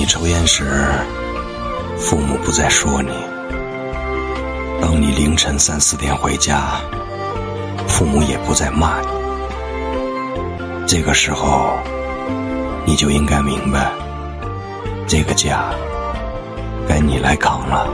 你抽烟时父母不再说你。当你凌晨三四点回家父母也不再骂你。这个时候你就应该明白这个家该你来扛了。